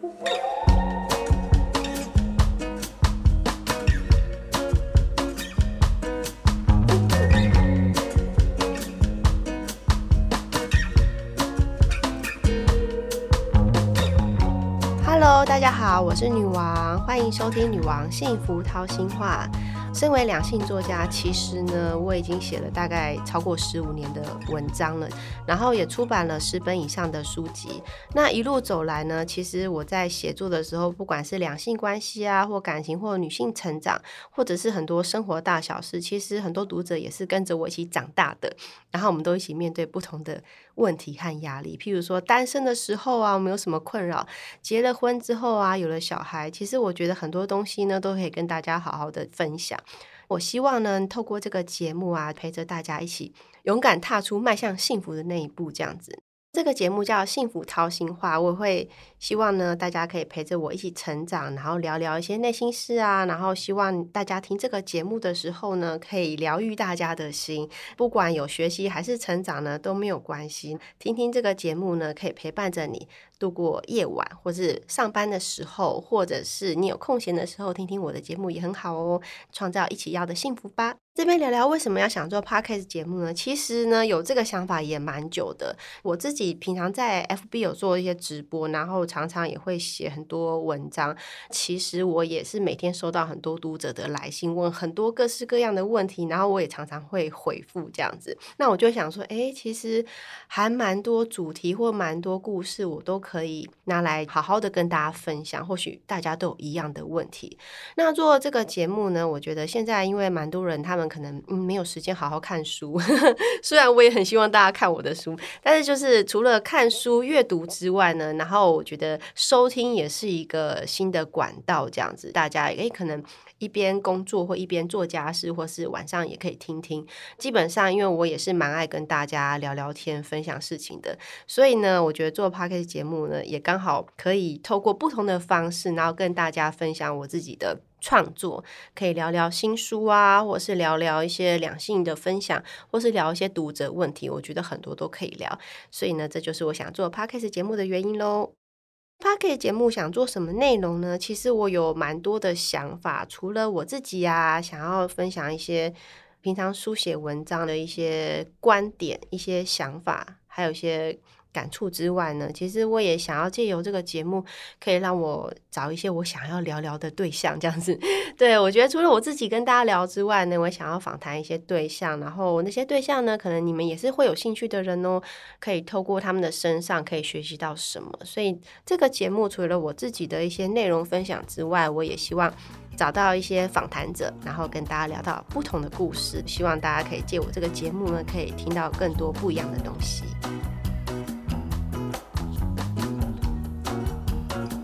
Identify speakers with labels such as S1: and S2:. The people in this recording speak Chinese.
S1: Hello，大家好，我是女王，欢迎收听《女王幸福掏心话》。身为两性作家，其实呢，我已经写了大概超过十五年的文章了，然后也出版了十本以上的书籍。那一路走来呢，其实我在写作的时候，不管是两性关系啊，或感情，或女性成长，或者是很多生活大小事，其实很多读者也是跟着我一起长大的。然后我们都一起面对不同的问题和压力，譬如说单身的时候啊，我们有什么困扰？结了婚之后啊，有了小孩，其实我觉得很多东西呢，都可以跟大家好好的分享。我希望呢，透过这个节目啊，陪着大家一起勇敢踏出迈向幸福的那一步，这样子。这个节目叫《幸福掏心话》，我会希望呢，大家可以陪着我一起成长，然后聊聊一些内心事啊，然后希望大家听这个节目的时候呢，可以疗愈大家的心，不管有学习还是成长呢，都没有关系。听听这个节目呢，可以陪伴着你度过夜晚，或是上班的时候，或者是你有空闲的时候，听听我的节目也很好哦，创造一起要的幸福吧。这边聊聊为什么要想做 podcast 节目呢？其实呢，有这个想法也蛮久的。我自己平常在 FB 有做一些直播，然后常常也会写很多文章。其实我也是每天收到很多读者的来信，问很多各式各样的问题，然后我也常常会回复这样子。那我就想说，哎，其实还蛮多主题或蛮多故事，我都可以拿来好好的跟大家分享。或许大家都有一样的问题。那做这个节目呢，我觉得现在因为蛮多人他们。可能嗯没有时间好好看书，虽然我也很希望大家看我的书，但是就是除了看书阅读之外呢，然后我觉得收听也是一个新的管道，这样子大家诶可能一边工作或一边做家事，或是晚上也可以听听。基本上因为我也是蛮爱跟大家聊聊天、分享事情的，所以呢，我觉得做 p o c a s t 节目呢，也刚好可以透过不同的方式，然后跟大家分享我自己的。创作可以聊聊新书啊，或是聊聊一些两性的分享，或是聊一些读者问题，我觉得很多都可以聊。所以呢，这就是我想做 podcast 节目的原因喽。podcast 节目想做什么内容呢？其实我有蛮多的想法，除了我自己啊，想要分享一些平常书写文章的一些观点、一些想法，还有一些。感触之外呢，其实我也想要借由这个节目，可以让我找一些我想要聊聊的对象，这样子。对我觉得除了我自己跟大家聊之外呢，我想要访谈一些对象，然后那些对象呢，可能你们也是会有兴趣的人哦，可以透过他们的身上可以学习到什么。所以这个节目除了我自己的一些内容分享之外，我也希望找到一些访谈者，然后跟大家聊到不同的故事。希望大家可以借我这个节目呢，可以听到更多不一样的东西。